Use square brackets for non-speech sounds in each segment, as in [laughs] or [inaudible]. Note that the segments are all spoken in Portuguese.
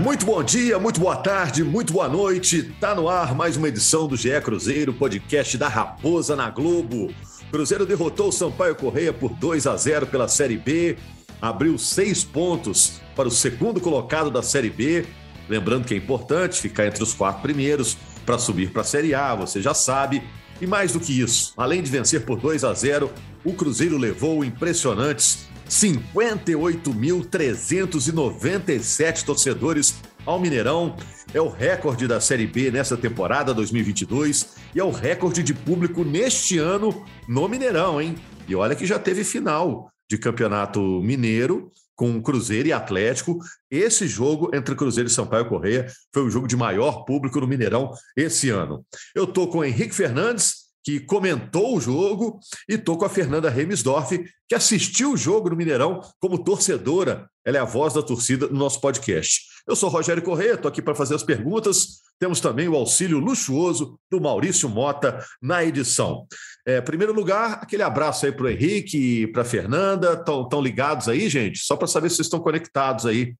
Muito bom dia, muito boa tarde, muito boa noite. Tá no ar mais uma edição do GE Cruzeiro, podcast da Raposa na Globo. Cruzeiro derrotou o Sampaio Correia por 2 a 0 pela Série B, abriu seis pontos para o segundo colocado da Série B. Lembrando que é importante ficar entre os quatro primeiros para subir para a Série A, você já sabe. E mais do que isso, além de vencer por 2 a 0, o Cruzeiro levou impressionantes 58.397 torcedores ao Mineirão. É o recorde da Série B nessa temporada 2022 e é o recorde de público neste ano no Mineirão, hein? E olha que já teve final de campeonato mineiro com Cruzeiro e Atlético. Esse jogo entre Cruzeiro e Sampaio Correia foi o jogo de maior público no Mineirão esse ano. Eu tô com o Henrique Fernandes, que comentou o jogo, e estou com a Fernanda Remisdorf, que assistiu o jogo no Mineirão como torcedora. Ela é a voz da torcida no nosso podcast. Eu sou Rogério Corrêa, estou aqui para fazer as perguntas. Temos também o auxílio luxuoso do Maurício Mota na edição. É, primeiro lugar, aquele abraço aí para o Henrique e para a Fernanda. Estão ligados aí, gente? Só para saber se vocês estão conectados aí.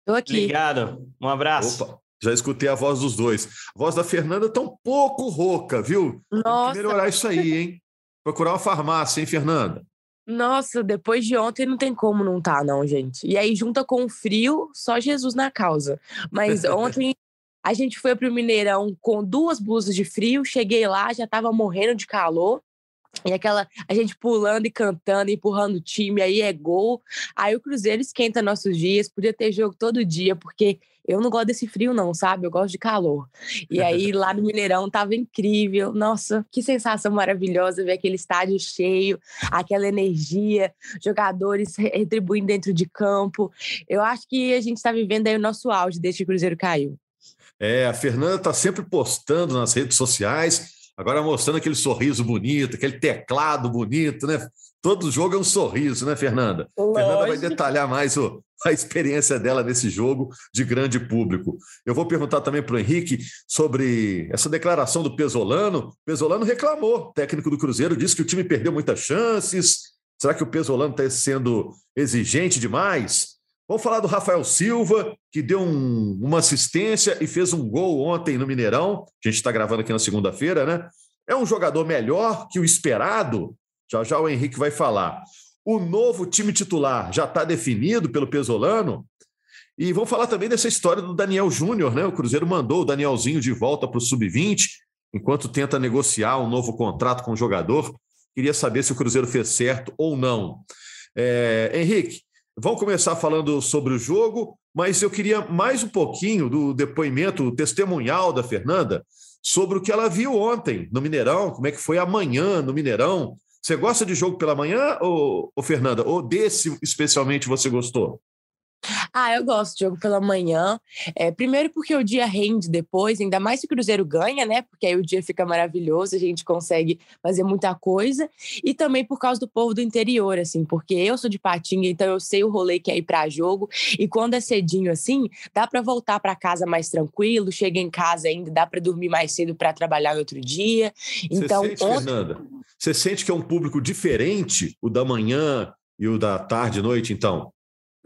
Estou aqui. Obrigado. Um abraço. Opa. Já escutei a voz dos dois. A voz da Fernanda está um pouco rouca, viu? Nossa. Tem que melhorar isso aí, hein? Procurar uma farmácia, hein, Fernanda? Nossa, depois de ontem não tem como não tá, não, gente. E aí, junta com o frio, só Jesus na causa. Mas [laughs] ontem a gente foi pro Mineirão com duas blusas de frio, cheguei lá, já tava morrendo de calor. E aquela, a gente pulando e cantando, empurrando o time, aí é gol. Aí o Cruzeiro esquenta nossos dias, podia ter jogo todo dia, porque eu não gosto desse frio, não, sabe? Eu gosto de calor. E aí, [laughs] lá no Mineirão, tava incrível. Nossa, que sensação maravilhosa ver aquele estádio cheio, aquela energia, jogadores retribuindo dentro de campo. Eu acho que a gente está vivendo aí o nosso auge desde que o Cruzeiro caiu. É, a Fernanda está sempre postando nas redes sociais, agora mostrando aquele sorriso bonito, aquele teclado bonito, né? Todo jogo é um sorriso, né, Fernanda? Lógico. Fernanda vai detalhar mais o, a experiência dela nesse jogo de grande público. Eu vou perguntar também para o Henrique sobre essa declaração do Pesolano. O Pesolano reclamou, técnico do Cruzeiro, disse que o time perdeu muitas chances. Será que o Pesolano está sendo exigente demais? Vamos falar do Rafael Silva, que deu um, uma assistência e fez um gol ontem no Mineirão. A gente está gravando aqui na segunda-feira, né? É um jogador melhor que o esperado? Já já o Henrique vai falar. O novo time titular já está definido pelo Pesolano. E vamos falar também dessa história do Daniel Júnior, né? O Cruzeiro mandou o Danielzinho de volta para o Sub-20, enquanto tenta negociar um novo contrato com o jogador. Queria saber se o Cruzeiro fez certo ou não. É, Henrique, vamos começar falando sobre o jogo, mas eu queria mais um pouquinho do depoimento testemunhal da Fernanda sobre o que ela viu ontem no Mineirão, como é que foi amanhã no Mineirão, você gosta de jogo pela manhã, ou, ou Fernanda? Ou desse especialmente você gostou? Ah, eu gosto de jogo pela manhã. É, primeiro porque o dia rende depois, ainda mais se o Cruzeiro ganha, né? Porque aí o dia fica maravilhoso, a gente consegue fazer muita coisa. E também por causa do povo do interior, assim, porque eu sou de Patinga, então eu sei o rolê que é ir para jogo. E quando é cedinho assim, dá para voltar para casa mais tranquilo, chega em casa ainda, dá para dormir mais cedo para trabalhar no outro dia. Então, Você sente, ontem... Fernanda? Você sente que é um público diferente, o da manhã e o da tarde e noite, então?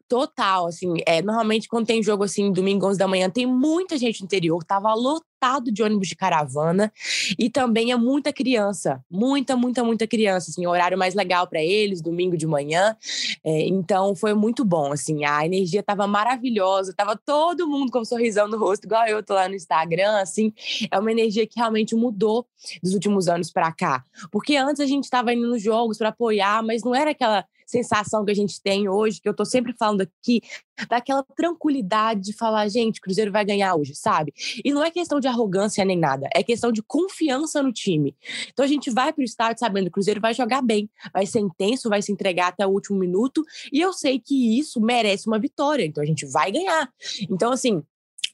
Total, assim, é, normalmente quando tem jogo assim, domingo 11 da manhã, tem muita gente no interior, tava lotado de ônibus de caravana e também é muita criança, muita, muita, muita criança, assim, horário mais legal para eles, domingo de manhã, é, então foi muito bom, assim, a energia tava maravilhosa, tava todo mundo com um sorrisão no rosto, igual eu tô lá no Instagram, assim, é uma energia que realmente mudou dos últimos anos para cá, porque antes a gente tava indo nos jogos para apoiar, mas não era aquela sensação que a gente tem hoje, que eu tô sempre falando aqui, daquela tranquilidade de falar, gente, Cruzeiro vai ganhar hoje, sabe? E não é questão de arrogância nem nada, é questão de confiança no time. Então a gente vai pro estádio sabendo que o Cruzeiro vai jogar bem, vai ser intenso, vai se entregar até o último minuto, e eu sei que isso merece uma vitória, então a gente vai ganhar. Então, assim,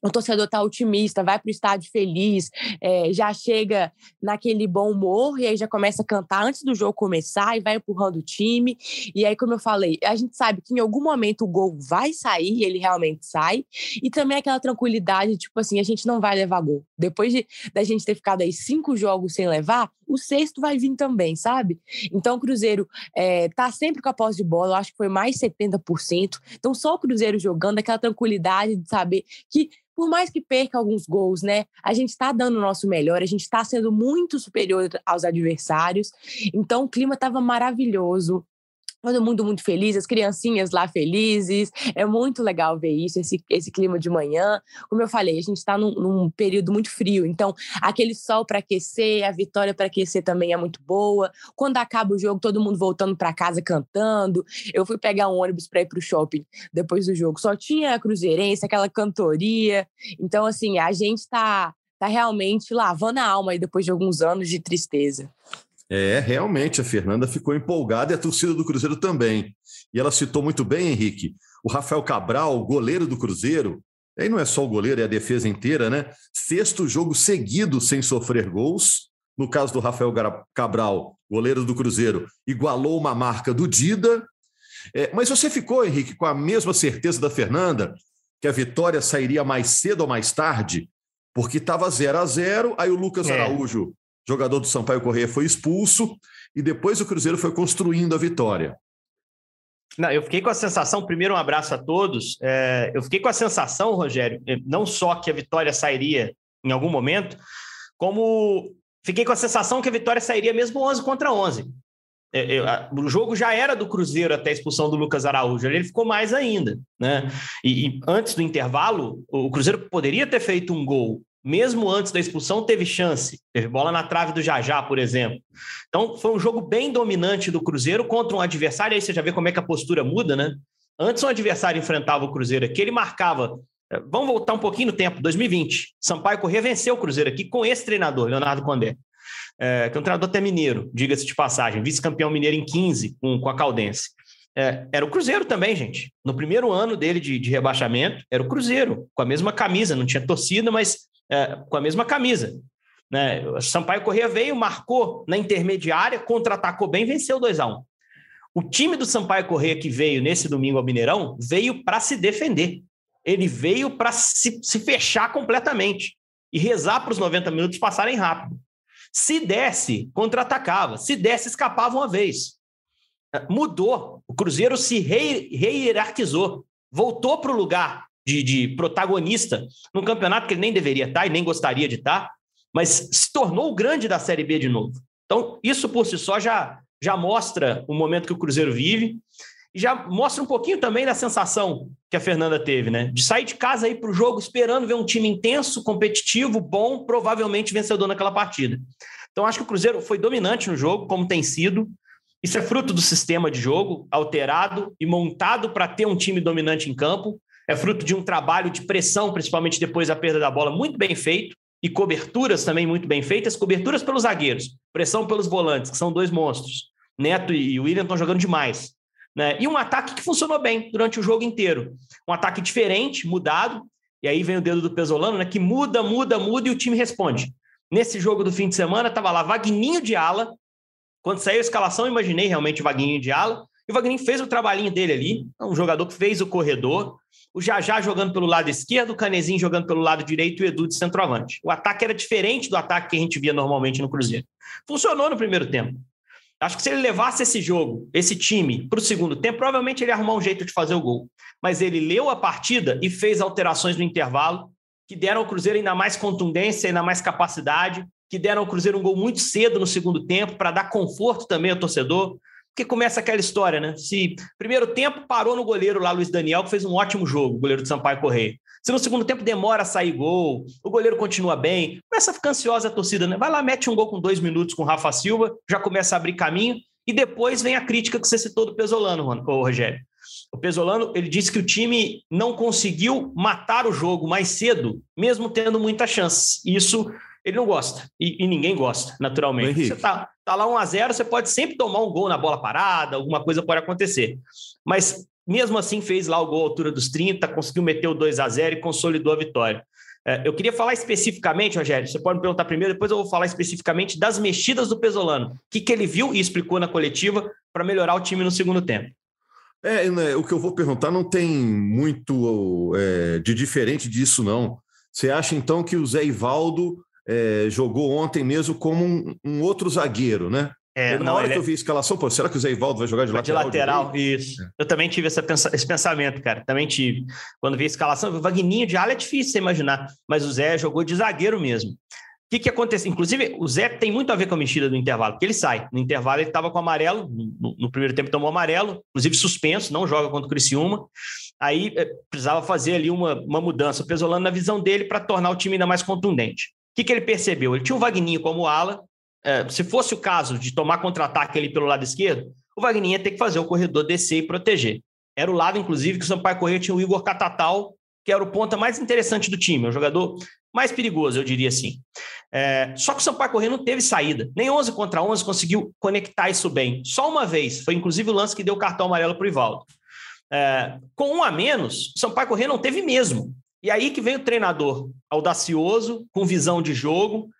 o torcedor tá otimista, vai para o estádio feliz, é, já chega naquele bom humor e aí já começa a cantar antes do jogo começar e vai empurrando o time. E aí, como eu falei, a gente sabe que em algum momento o gol vai sair, ele realmente sai, e também aquela tranquilidade, tipo assim, a gente não vai levar gol. Depois de, da gente ter ficado aí cinco jogos sem levar, o sexto vai vir também, sabe? Então o Cruzeiro é, tá sempre com a posse de bola, eu acho que foi mais 70%. Então só o Cruzeiro jogando, aquela tranquilidade de saber que por mais que perca alguns gols, né? A gente está dando o nosso melhor, a gente está sendo muito superior aos adversários. Então o clima estava maravilhoso todo mundo muito feliz, as criancinhas lá felizes. É muito legal ver isso, esse, esse clima de manhã. Como eu falei, a gente está num, num, período muito frio, então aquele sol para aquecer, a vitória para aquecer também é muito boa. Quando acaba o jogo, todo mundo voltando para casa cantando. Eu fui pegar um ônibus para ir para o shopping depois do jogo, só tinha a cruzeirense, aquela cantoria. Então, assim, a gente está tá realmente lavando a alma aí depois de alguns anos de tristeza. É, realmente, a Fernanda ficou empolgada e a torcida do Cruzeiro também. E ela citou muito bem, Henrique, o Rafael Cabral, goleiro do Cruzeiro. Aí não é só o goleiro, é a defesa inteira, né? Sexto jogo seguido sem sofrer gols. No caso do Rafael Cabral, goleiro do Cruzeiro, igualou uma marca do Dida. É, mas você ficou, Henrique, com a mesma certeza da Fernanda que a vitória sairia mais cedo ou mais tarde? Porque estava 0 a 0 aí o Lucas é. Araújo jogador do Sampaio Correia foi expulso e depois o Cruzeiro foi construindo a vitória. Não, eu fiquei com a sensação, primeiro um abraço a todos, é, eu fiquei com a sensação, Rogério, é, não só que a vitória sairia em algum momento, como fiquei com a sensação que a vitória sairia mesmo 11 contra 11. É, é, o jogo já era do Cruzeiro até a expulsão do Lucas Araújo, ele ficou mais ainda. Né? E, e antes do intervalo, o Cruzeiro poderia ter feito um gol mesmo antes da expulsão, teve chance. Teve bola na trave do Jajá, por exemplo. Então, foi um jogo bem dominante do Cruzeiro contra um adversário. Aí você já vê como é que a postura muda, né? Antes, um adversário enfrentava o Cruzeiro aqui, ele marcava. Eh, vamos voltar um pouquinho no tempo, 2020. Sampaio Corrêa venceu o Cruzeiro aqui com esse treinador, Leonardo Condé. É, que é um treinador até mineiro, diga-se de passagem, vice-campeão mineiro em 15 com, com a Caldense. É, era o Cruzeiro também, gente. No primeiro ano dele de, de, rebaixamento, era o Cruzeiro, com a mesma camisa, não tinha torcida, mas é, com a mesma camisa. Né? O Sampaio Corrêa veio, marcou na intermediária, contra-atacou bem, venceu 2 a 1 um. O time do Sampaio Corrêa que veio nesse domingo ao Mineirão veio para se defender. Ele veio para se, se fechar completamente e rezar para os 90 minutos passarem rápido. Se desse, contra-atacava. Se desse, escapava uma vez. Mudou. O Cruzeiro se rehierarquizou. Voltou para o lugar de, de protagonista num campeonato que ele nem deveria estar e nem gostaria de estar, mas se tornou o grande da Série B de novo. Então, isso por si só já, já mostra o momento que o Cruzeiro vive e já mostra um pouquinho também da sensação que a Fernanda teve, né? De sair de casa aí para o jogo esperando ver um time intenso, competitivo, bom, provavelmente vencedor naquela partida. Então, acho que o Cruzeiro foi dominante no jogo, como tem sido. Isso é fruto do sistema de jogo alterado e montado para ter um time dominante em campo é fruto de um trabalho de pressão, principalmente depois da perda da bola, muito bem feito, e coberturas também muito bem feitas coberturas pelos zagueiros, pressão pelos volantes, que são dois monstros. Neto e William estão jogando demais. Né? E um ataque que funcionou bem durante o jogo inteiro. Um ataque diferente, mudado, e aí vem o dedo do Pesolano, né? que muda, muda, muda e o time responde. Nesse jogo do fim de semana, estava lá Vagninho de ala. Quando saiu a escalação, imaginei realmente o Vagninho de ala. E o Vagninho fez o trabalhinho dele ali, é um jogador que fez o corredor, o Jajá jogando pelo lado esquerdo, o Canezinho jogando pelo lado direito e o Edu de centroavante. O ataque era diferente do ataque que a gente via normalmente no Cruzeiro. Funcionou no primeiro tempo. Acho que se ele levasse esse jogo, esse time, para o segundo tempo, provavelmente ele ia arrumar um jeito de fazer o gol. Mas ele leu a partida e fez alterações no intervalo que deram ao Cruzeiro ainda mais contundência, ainda mais capacidade, que deram ao Cruzeiro um gol muito cedo no segundo tempo para dar conforto também ao torcedor. Porque começa aquela história, né? Se primeiro tempo parou no goleiro lá, Luiz Daniel, que fez um ótimo jogo, goleiro de Sampaio Correia. Se no segundo tempo demora a sair gol, o goleiro continua bem, começa a ficar ansiosa a torcida, né? Vai lá, mete um gol com dois minutos com o Rafa Silva, já começa a abrir caminho, e depois vem a crítica que você citou do Pesolano, Rogério. O Pesolano, ele disse que o time não conseguiu matar o jogo mais cedo, mesmo tendo muita chance. Isso ele não gosta. E, e ninguém gosta, naturalmente. Você tá, tá lá 1 a 0 você pode sempre tomar um gol na bola parada, alguma coisa pode acontecer. Mas mesmo assim fez lá o gol à altura dos 30, conseguiu meter o 2 a 0 e consolidou a vitória. É, eu queria falar especificamente, Rogério, você pode me perguntar primeiro, depois eu vou falar especificamente das mexidas do Pesolano. O que, que ele viu e explicou na coletiva para melhorar o time no segundo tempo. É, né, o que eu vou perguntar não tem muito é, de diferente disso, não. Você acha, então, que o Zé Ivaldo é, jogou ontem mesmo como um, um outro zagueiro, né? É, na não, hora que eu vi a escalação, pô, será que o Zé Ivaldo vai jogar de lateral? De lateral, isso. É. Eu também tive essa, esse pensamento, cara. Também tive. Quando vi a escalação, o Vagninho de ala é difícil você imaginar, mas o Zé jogou de zagueiro mesmo. O que, que aconteceu? Inclusive, o Zé tem muito a ver com a mexida do intervalo, porque ele sai. No intervalo, ele estava com amarelo, no, no, primeiro tempo tomou amarelo, inclusive suspenso, não joga contra o Criciúma. Aí é, precisava fazer ali uma, uma mudança, o Pesolano na visão dele para tornar o time ainda mais contundente. O que, que ele percebeu? Ele tinha o Vagninho como ala, é, se fosse o caso de tomar contra-ataque ali pelo lado esquerdo, o Wagner ia ter que fazer o corredor descer e proteger. Era o lado, inclusive, que o Sampaio Correia tinha o Igor Catatal, que era o ponta mais interessante do time, o jogador mais perigoso, eu diria assim. É, só que o Sampaio Correia não teve saída. Nem 11 contra 11 conseguiu conectar isso bem. Só uma vez. Foi, inclusive, o lance que deu o cartão amarelo para o Ivaldo. É, com um a menos, o Sampaio Correia não teve mesmo. E aí que vem o treinador audacioso, com visão de jogo,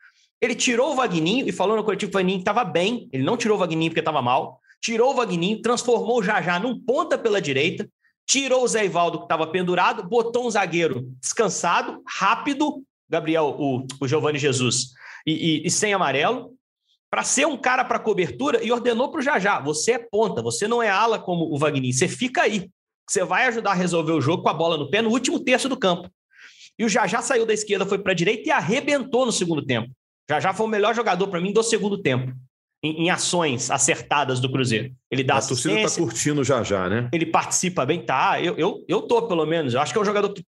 ele tirou o Vagninho e falou no coletivo que o Vagninho estava bem. Ele não tirou o Vagninho porque estava mal. Tirou o Vagninho, transformou o Jajá num ponta pela direita, tirou o Zé Ivaldo, que estava pendurado, botou um zagueiro descansado, rápido, Gabriel, o, o Giovanni Jesus, e, e, e sem amarelo, para ser um cara para cobertura e ordenou para o Jajá: você é ponta, você não é ala como o Vagninho, você fica aí. Você vai ajudar a resolver o jogo com a bola no pé no último terço do campo. E o Jajá saiu da esquerda, foi para a direita e arrebentou no segundo tempo. Já já foi o melhor jogador para mim do segundo tempo. Em, em, ações acertadas do Cruzeiro. Ele dá a torcida está curtindo já já, né? Ele participa bem, tá? Eu, eu, eu tô, pelo menos. Eu acho que é um jogador que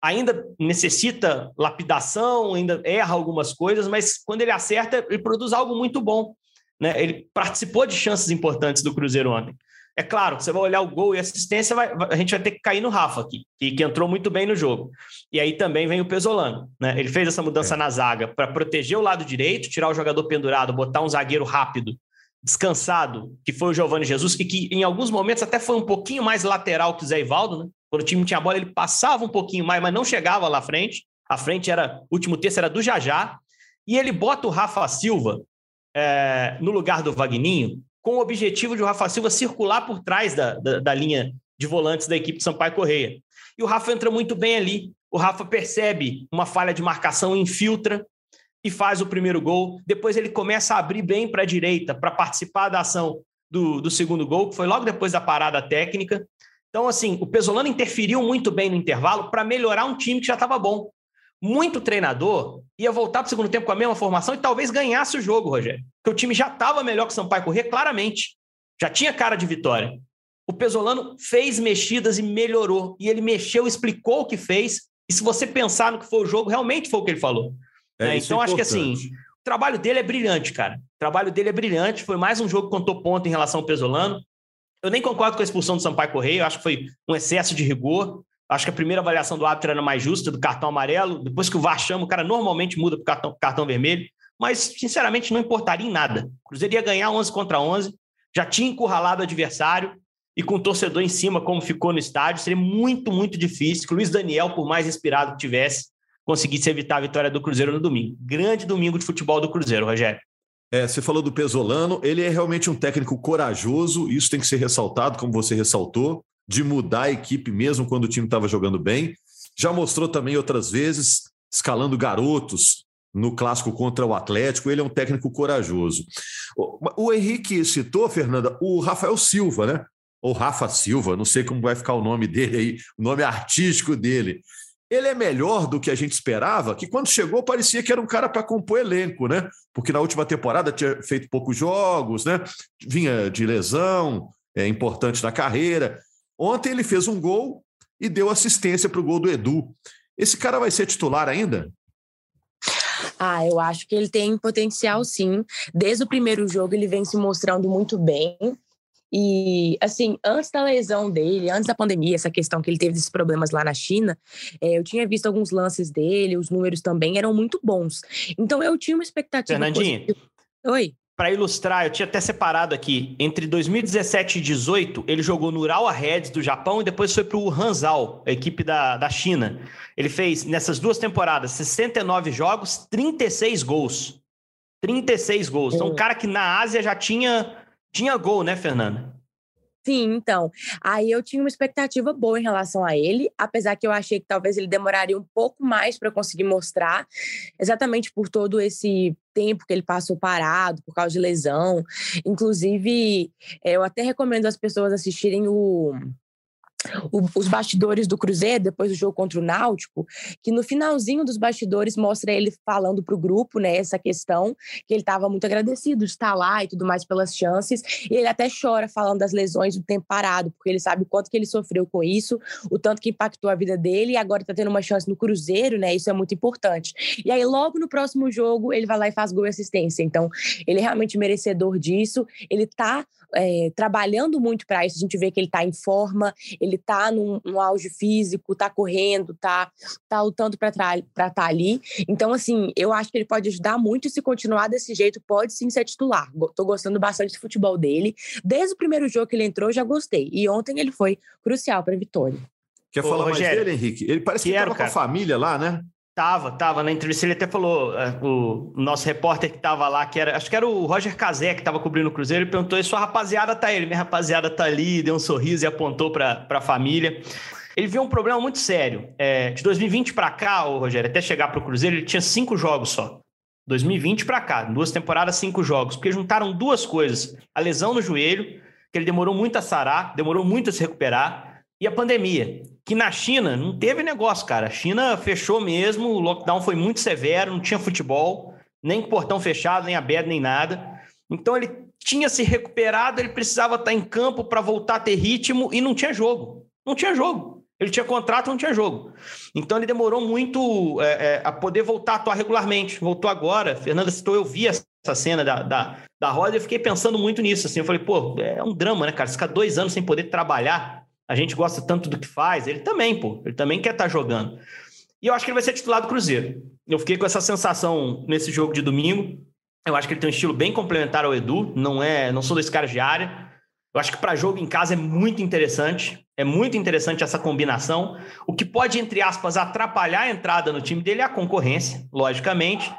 ainda necessita lapidação, ainda erra algumas coisas, mas quando ele acerta, ele produz algo muito bom. Né? Ele participou de chances importantes do Cruzeiro ontem. É claro, você vai olhar o gol e assistência, vai, a gente vai ter que cair no Rafa aqui, que, que, entrou muito bem no jogo. E aí também vem o Pesolano. Né? Ele fez essa mudança é. na zaga para proteger o lado direito, tirar o jogador pendurado, botar um zagueiro rápido, descansado, que foi o Giovanni Jesus, e que em alguns momentos até foi um pouquinho mais lateral que o Zé Ivaldo. Né? Quando o time tinha a bola, ele passava um pouquinho mais, mas não chegava lá à frente. A frente era, o último terço era do Jajá. E ele bota o Rafa Silva é, no lugar do Vagninho, com o objetivo de o Rafa Silva circular por trás da, da, da linha de volantes da equipe de Sampaio Correia. E o Rafa entra muito bem ali. O Rafa percebe uma falha de marcação, infiltra e faz o primeiro gol. Depois ele começa a abrir bem para a direita para participar da ação do, do segundo gol, que foi logo depois da parada técnica. Então, assim, o Pesolano interferiu muito bem no intervalo para melhorar um time que já estava bom muito treinador ia voltar para o segundo tempo com a mesma formação e talvez ganhasse o jogo, Rogério. Porque o time já estava melhor que o Sampaio Corrêa, claramente. Já tinha cara de vitória. O Pesolano fez mexidas e melhorou. E ele mexeu, explicou o que fez. E se você pensar no que foi o jogo, realmente foi o que ele falou. É, é, então, acho que assim, o trabalho dele é brilhante, cara. O trabalho dele é brilhante. Foi mais um jogo que contou ponto em relação ao Pesolano. Eu nem concordo com a expulsão do Sampaio Correia. Eu acho que foi um excesso de rigor. Acho que a primeira avaliação do árbitro era mais justa, do cartão amarelo. Depois que o VAR chama, o cara normalmente muda para o cartão, cartão vermelho. Mas, sinceramente, não importaria em nada. O Cruzeiro ia ganhar 11 contra 11, já tinha encurralado o adversário e com o torcedor em cima, como ficou no estádio, seria muito, muito difícil que o Luiz Daniel, por mais inspirado que tivesse, conseguisse evitar a vitória do Cruzeiro no domingo. Grande domingo de futebol do Cruzeiro, Rogério. É, você falou do Pesolano, ele é realmente um técnico corajoso, isso tem que ser ressaltado, como você ressaltou de mudar a equipe mesmo quando o time estava jogando bem. Já mostrou também outras vezes, escalando garotos no clássico contra o Atlético. Ele é um técnico corajoso. O, Henrique citou, Fernanda, o Rafael Silva, né? Ou Rafa Silva, não sei como vai ficar o nome dele aí, o nome artístico dele. Ele é melhor do que a gente esperava, que quando chegou parecia que era um cara para compor elenco, né? Porque na última temporada tinha feito poucos jogos, né? Vinha de lesão, é importante na carreira. Ontem ele fez um gol e deu assistência para o gol do Edu. Esse cara vai ser titular ainda? Ah, eu acho que ele tem potencial sim. Desde o primeiro jogo ele vem se mostrando muito bem. E, assim, antes da lesão dele, antes da pandemia, essa questão que ele teve desses problemas lá na China, é, eu tinha visto alguns lances dele, os números também eram muito bons. Então, eu tinha uma expectativa. Fernandinho. Oi para ilustrar, eu tinha até separado aqui, entre 2017 e 2018, ele jogou no Urawa Reds do Japão e depois foi para o Hanzhou, a equipe da, da China. Ele fez, nessas duas temporadas, 69 jogos, 36 gols. 36 gols. Então, um cara que na Ásia já tinha, tinha gol, né, Fernanda? Sim, então. Aí eu tinha uma expectativa boa em relação a ele, apesar que eu achei que talvez ele demoraria um pouco mais para conseguir mostrar, exatamente por todo esse tempo que ele passou parado, por causa de lesão. Inclusive, eh, eu até recomendo as pessoas assistirem o o, os bastidores do Cruzeiro, depois do jogo contra o Náutico, que no finalzinho dos bastidores mostra ele falando para o grupo, né, essa questão, que ele estava muito agradecido de estar lá e tudo mais pelas chances, e ele até chora falando das lesões do tempo parado, porque ele sabe o quanto que ele sofreu com isso, o tanto que impactou a vida dele, e agora está tendo uma chance no Cruzeiro, né, isso é muito importante. E aí, logo no próximo jogo, ele vai lá e faz gol e assistência, então ele é realmente merecedor disso, ele está é, trabalhando muito para isso, a gente vê que ele está em forma, ele está num, num, auge físico, está correndo, está tá lutando para estar tá ali. Então, assim, eu acho que ele pode ajudar muito e se continuar desse jeito, pode sim ser titular. Estou gostando bastante do futebol dele. Desde o primeiro jogo que ele entrou, eu já gostei. E ontem ele foi crucial para a vitória. Quer Ô, falar Rogério, mais dele, Henrique? Ele parece que estava com a família lá, né? Tava, tava. Na entrevista ele até falou, é, o nosso repórter que tava lá, que era, acho que era o Roger Cazé que tava cobrindo o Cruzeiro, ele perguntou, e sua rapaziada tá aí? Ele, minha rapaziada tá ali, deu um sorriso e apontou para a família. Ele viu um problema muito sério. É, de 2020 para cá, o Rogério, até chegar para o Cruzeiro, ele tinha cinco jogos só. 2020 para cá, duas temporadas, cinco jogos, porque juntaram duas coisas: a lesão no joelho, que ele demorou muito a sarar, demorou muito a se recuperar, e a pandemia que na China não teve negócio, cara. A China fechou mesmo, o lockdown foi muito severo, não tinha futebol, nem portão fechado, nem aberto, nem nada. Então ele tinha se recuperado, ele precisava estar em campo para voltar a ter ritmo e não tinha jogo. Não tinha jogo. Ele tinha contrato, não tinha jogo. Então ele demorou muito é, é, a poder voltar a atuar regularmente. Voltou agora. Fernanda citou, eu vi essa cena da, da, da roda e eu fiquei pensando muito nisso. Assim, eu falei, pô, é um drama, né, cara? Você ficar dois anos sem poder trabalhar a gente gosta tanto do que faz, ele também, pô, ele também quer estar tá jogando. E eu acho que ele vai ser titular do Cruzeiro. Eu fiquei com essa sensação nesse jogo de domingo. Eu acho que ele tem um estilo bem complementar ao Edu, não é, não sou desse cara de área. Eu acho que para jogo em casa é muito interessante, é muito interessante essa combinação. O que pode, entre aspas, atrapalhar a entrada no time dele é a concorrência, logicamente,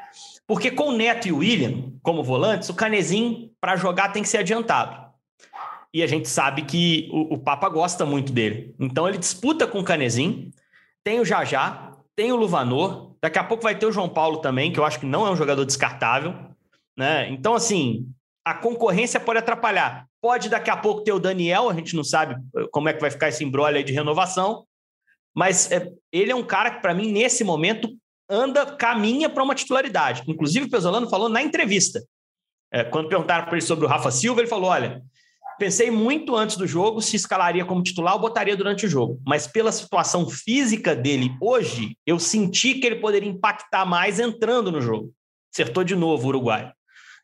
porque com o Neto e o William como volantes, o Canezinho para jogar tem que ser adiantado e a gente sabe que o, o Papa gosta muito dele. Então ele disputa com o Canezinho, tem o Jajá, tem o Luvanor, daqui a pouco vai ter o João Paulo também, que eu acho que não é um jogador descartável. Né? Então, assim, a concorrência pode atrapalhar. Pode daqui a pouco ter o Daniel, a gente não sabe eh, como é que vai ficar esse embrolho aí de renovação, mas é, ele é um cara que, para mim, nesse momento, anda, caminha para uma titularidade. Inclusive, o Pesolano falou na entrevista. É, quando perguntaram para ele sobre o Rafa Silva, ele falou: olha, Pensei muito antes do jogo se escalaria como titular ou botaria durante o jogo. Mas pela situação física dele hoje, eu senti que ele poderia impactar mais entrando no jogo. Acertou de novo o Uruguai.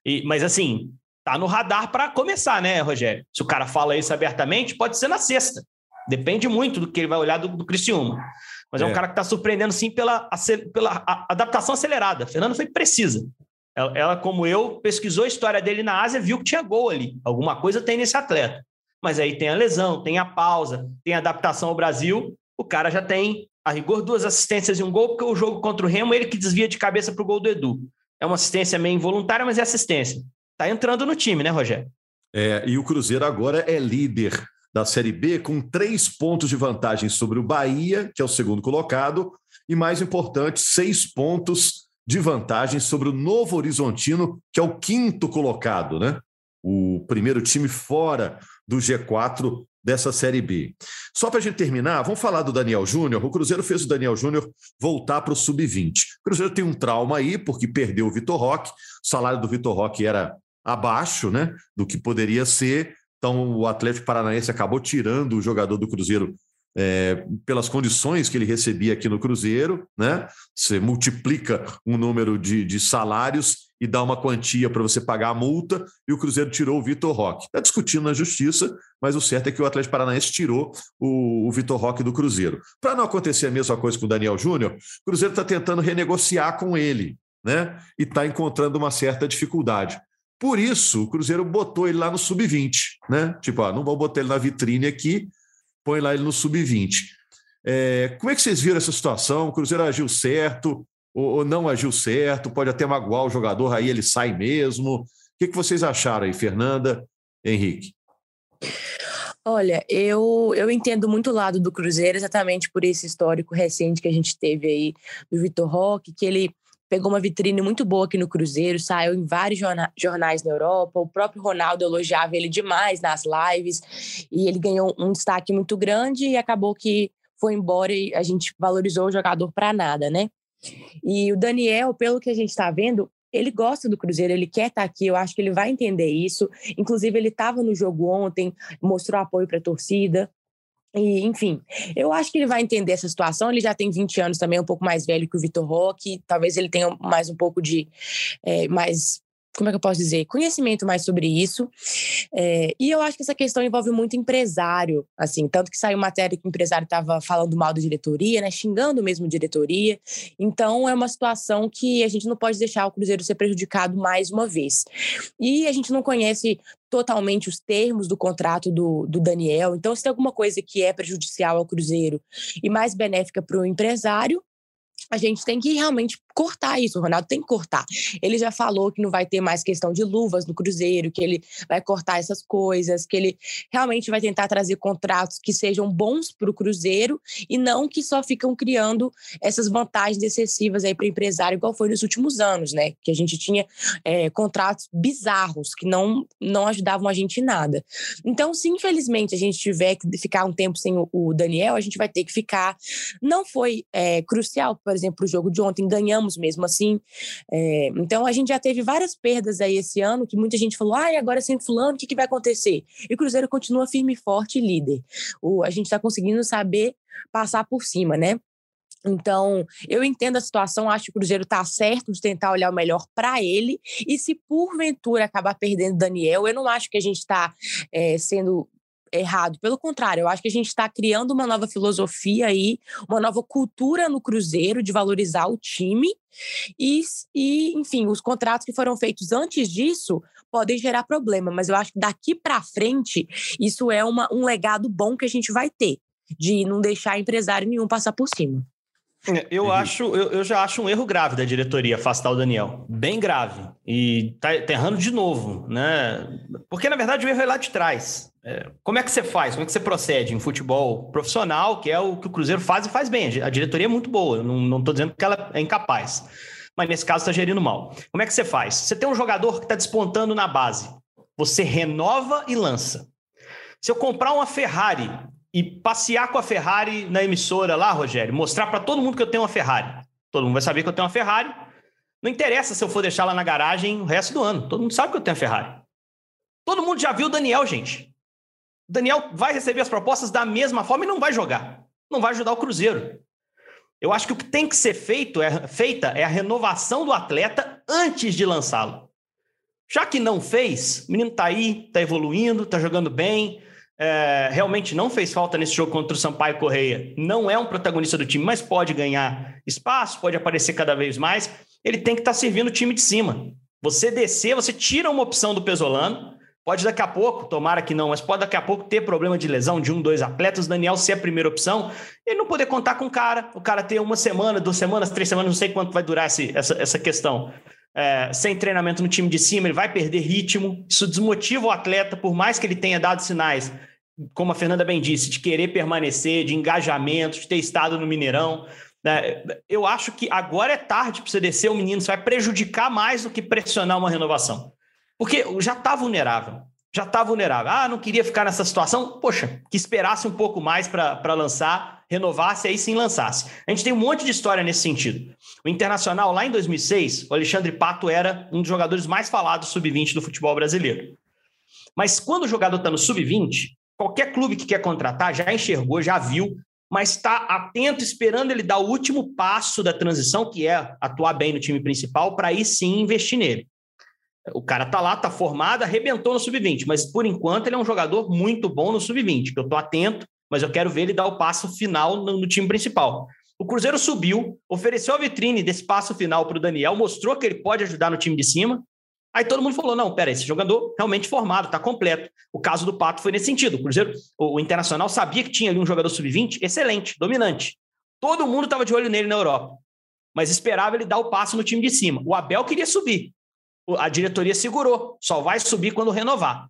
E, mas assim, tá no radar para começar, né, Rogério? Se o cara fala isso abertamente, pode ser na sexta. Depende muito do que ele vai olhar do, do Criciúma. Mas é, é um cara que está surpreendendo, sim, pela, pela adaptação acelerada. A Fernanda foi precisa. Ela, como eu, pesquisou a história dele na Ásia, viu que tinha gol ali. Alguma coisa tem nesse atleta. Mas aí tem a lesão, tem a pausa, tem a adaptação ao Brasil. O cara já tem, a rigor, duas assistências e um gol, porque o jogo contra o Remo, ele que desvia de cabeça para o gol do Edu. É uma assistência meio involuntária, mas é assistência. Tá entrando no time, né, Rogério? É, e o Cruzeiro agora é líder da Série B com três pontos de vantagem sobre o Bahia, que é o segundo colocado, e mais importante, seis pontos de vantagem sobre o Novo Horizontino, que é o quinto colocado, né? O primeiro time fora do G4 dessa Série B. Só para a gente terminar, vamos falar do Daniel Júnior. O Cruzeiro fez o Daniel Júnior voltar para o Sub-20. O Cruzeiro tem um trauma aí, porque perdeu o Vitor Roque. O salário do Vitor Roque era abaixo né, do que poderia ser. Então, o Atlético Paranaense acabou tirando o jogador do Cruzeiro é, pelas condições que ele recebia aqui no Cruzeiro, né? Você multiplica um número de, de salários e dá uma quantia para você pagar a multa, e o Cruzeiro tirou o Vitor Roque. Está discutindo na justiça, mas o certo é que o Atlético Paranaense tirou o, o Vitor Roque do Cruzeiro. Para não acontecer a mesma coisa com o Daniel Júnior, o Cruzeiro está tentando renegociar com ele, né? E está encontrando uma certa dificuldade. Por isso, o Cruzeiro botou ele lá no sub-20, né? Tipo, ah, não vou botar ele na vitrine aqui, põe lá ele no sub-20. É, como é que vocês viram essa situação? O Cruzeiro agiu certo ou, ou, não agiu certo? Pode até magoar o jogador, aí ele sai mesmo. O que, que vocês acharam aí, Fernanda, Henrique? Olha, eu, eu entendo muito o lado do Cruzeiro, exatamente por esse histórico recente que a gente teve aí do Vitor Roque, que ele pegou uma vitrine muito boa aqui no Cruzeiro, saiu em vários jornais na Europa. O próprio Ronaldo elogiava ele demais nas lives e ele ganhou um destaque muito grande e acabou que foi embora e a gente valorizou o jogador para nada, né? E o Daniel, pelo que a gente está vendo, ele gosta do Cruzeiro, ele quer estar tá aqui, eu acho que ele vai entender isso. Inclusive, ele estava no jogo ontem, mostrou apoio para a torcida. E, enfim, eu acho que ele vai entender essa situação. Ele já tem 20 anos também, um pouco mais velho que o Vitor Roque. Talvez ele tenha mais um pouco de é, mais como é que eu posso dizer, conhecimento mais sobre isso. É, e eu acho que essa questão envolve muito empresário, assim, tanto que saiu matéria que o empresário estava falando mal da diretoria, né, xingando mesmo a diretoria. Então é uma situação que a gente não pode deixar o Cruzeiro ser prejudicado mais uma vez. E a gente não conhece totalmente os termos do contrato do, do Daniel. Então, se tem alguma coisa que é prejudicial ao Cruzeiro e mais benéfica para o empresário, a gente tem que realmente cortar isso. O Ronaldo tem que cortar. Ele já falou que não vai ter mais questão de luvas no Cruzeiro, que ele vai cortar essas coisas, que ele realmente vai tentar trazer contratos que sejam bons para o Cruzeiro e não que só ficam criando essas vantagens excessivas aí para o empresário, igual foi nos últimos anos, né? Que a gente tinha é, contratos bizarros que não, não ajudavam a gente em nada. Então, se infelizmente a gente tiver que ficar um tempo sem o, Daniel, a gente vai ter que ficar. Não foi é, crucial, por exemplo, o jogo de ontem, ganhamos mesmo assim. É, então a gente já teve várias perdas aí esse ano, que muita gente falou, ah, agora sem fulano, o que, que vai acontecer? E o Cruzeiro continua firme e forte líder. O, a gente está conseguindo saber passar por cima, né? Então, eu entendo a situação, acho que o Cruzeiro está certo de tentar olhar o melhor para ele. E se porventura acabar perdendo Daniel, eu não acho que a gente está é, sendo errado. Pelo contrário, eu acho que a gente está criando uma nova filosofia aí, uma nova cultura no Cruzeiro de valorizar o time. E, e, enfim, os contratos que foram feitos antes disso podem gerar problema, mas eu acho que daqui para frente isso é uma, um legado bom que a gente vai ter, de não deixar empresário nenhum passar por cima. É, eu acho, eu, eu, já acho um erro grave da diretoria afastar o Daniel. Bem grave. E tá, tá errando de novo, né? Porque, na verdade, o erro é lá de trás. É, como é que você faz? Como é que você procede em futebol profissional, que é o que o Cruzeiro faz e faz bem? A diretoria é muito boa, eu não estou dizendo que ela é incapaz. Mas nesse caso está gerindo mal. Como é que você faz? Você tem um jogador que está despontando na base. Você renova e lança. Se eu comprar uma Ferrari e passear com a Ferrari na emissora lá, Rogério, mostrar para todo mundo que eu tenho uma Ferrari. Todo mundo vai saber que eu tenho uma Ferrari. Não interessa se eu for deixar lá na garagem o resto do ano. Todo mundo sabe que eu tenho uma Ferrari. Todo mundo já viu o Daniel, gente. Daniel vai receber as propostas da mesma forma e não vai jogar. Não vai ajudar o Cruzeiro. Eu acho que o que tem que ser feito é, feita é a renovação do atleta antes de lançá-lo. Já que não fez, o menino tá aí, tá evoluindo, tá jogando bem, é, realmente não fez falta nesse jogo contra o Sampaio Correia. Não é um protagonista do time, mas pode ganhar espaço, pode aparecer cada vez mais. Ele tem que estar tá servindo o time de cima. Você descer, você tira uma opção do Pesolano. Pode daqui a pouco, tomara que não, mas pode daqui a pouco ter problema de lesão de um, dois atletas. Daniel ser a primeira opção, ele não poder contar com o cara, o cara ter uma semana, duas semanas, três semanas, não sei quanto vai durar esse, essa, essa questão. É, sem treinamento no time de cima, ele vai perder ritmo. Isso desmotiva o atleta, por mais que ele tenha dado sinais como a Fernanda bem disse, de querer permanecer, de engajamento, de ter estado no Mineirão. Né? Eu acho que agora é tarde para você descer o menino, você vai prejudicar mais do que pressionar uma renovação. Porque já está vulnerável. Já está vulnerável. Ah, não queria ficar nessa situação. Poxa, que esperasse um pouco mais para lançar, renovasse, aí sim lançasse. A gente tem um monte de história nesse sentido. O Internacional, lá em 2006, o Alexandre Pato era um dos jogadores mais falados sub-20 do futebol brasileiro. Mas quando o jogador está no sub-20, Qualquer clube que quer contratar já enxergou, já viu, mas está atento, esperando ele dar o último passo da transição, que é atuar bem no time principal, para aí sim investir nele. O cara tá lá, tá formado, arrebentou no sub-20, mas por enquanto ele é um jogador muito bom no sub-20, que eu tô atento, mas eu quero ver ele dar o passo final no, no time principal. O Cruzeiro subiu, ofereceu a vitrine desse passo final para o Daniel, mostrou que ele pode ajudar no time de cima, Aí todo mundo falou: não, pera, esse jogador realmente formado, está completo. O caso do Pato foi nesse sentido. O Cruzeiro, o Internacional sabia que tinha ali um jogador sub-20 excelente, dominante. Todo mundo estava de olho nele na Europa, mas esperava ele dar o passo no time de cima. O Abel queria subir. A diretoria segurou, só vai subir quando renovar.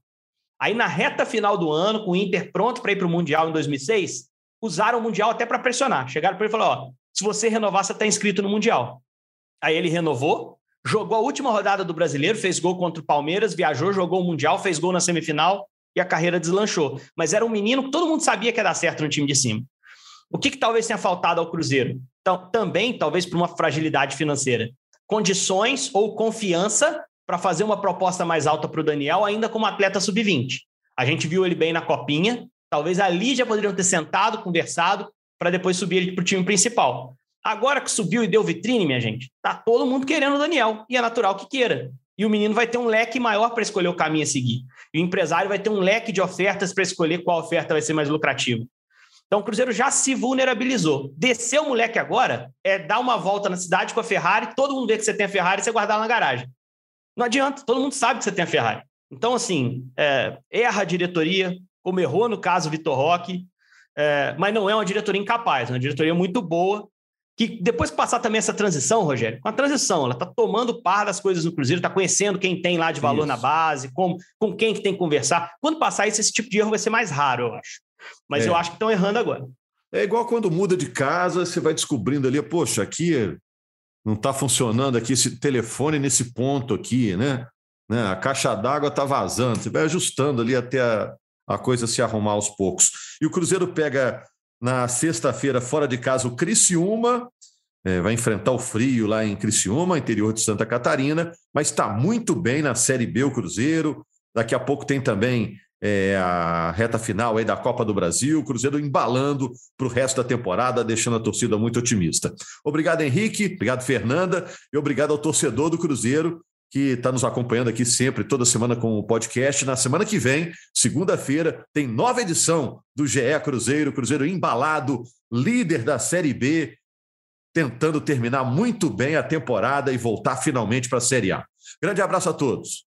Aí na reta final do ano, com o Inter pronto para ir para o Mundial em 2006, usaram o Mundial até para pressionar. Chegaram para ele e falaram: ó, se você renovar, você está inscrito no Mundial. Aí ele renovou, jogou a última rodada do brasileiro, fez gol contra o Palmeiras, viajou, jogou o Mundial, fez gol na semifinal e a carreira deslanchou. Mas era um menino que todo mundo sabia que ia dar certo no time de cima. O que, que talvez tenha faltado ao Cruzeiro? Então, também, talvez por uma fragilidade financeira. Condições ou confiança para fazer uma proposta mais alta para o Daniel, ainda como atleta sub-20. A gente viu ele bem na copinha, talvez ali já poderiam ter sentado, conversado, para depois subir ele para o time principal. Agora que subiu e deu vitrine, minha gente, tá todo mundo querendo o Daniel, e é natural que queira. E o menino vai ter um leque maior para escolher o caminho a seguir. E o empresário vai ter um leque de ofertas para escolher qual oferta vai ser mais lucrativa. Então o Cruzeiro já se vulnerabilizou. Descer o moleque agora é dar uma volta na cidade com a Ferrari, todo mundo vê que você tem a Ferrari e você guardar na garagem. Não adianta, todo mundo sabe que você tem a Ferrari. Então, assim, é, erra a diretoria, como errou no caso Vitor Roque, é, mas não é uma diretoria incapaz, é uma diretoria muito boa que depois que passar também essa transição, Rogério, com a transição, ela está tomando par das coisas no Cruzeiro, está conhecendo quem tem lá de valor isso. na base, com, com quem que tem que conversar. Quando passar isso, esse tipo de erro vai ser mais raro, eu acho. Mas é. eu acho que estão errando agora. É igual quando muda de casa, você vai descobrindo ali, poxa, aqui não está funcionando aqui esse telefone nesse ponto aqui, né? né? A caixa d'água está vazando. Você vai ajustando ali até a, a coisa se arrumar aos poucos. E o Cruzeiro pega na sexta-feira, fora de casa, o Criciúma. É, vai enfrentar o frio lá em Criciúma, interior de Santa Catarina, mas está muito bem na Série B o Cruzeiro. Daqui a pouco tem também é, a reta final aí da Copa do Brasil, o Cruzeiro embalando para o resto da temporada, deixando a torcida muito otimista. Obrigado, Henrique, obrigado, Fernanda, e obrigado ao torcedor do Cruzeiro que está nos acompanhando aqui sempre, toda semana com o podcast. Na semana que vem, segunda-feira, tem nova edição do GE Cruzeiro, Cruzeiro embalado, líder da Série B, tentando terminar muito bem a temporada e voltar finalmente para a Série A. Grande abraço a todos.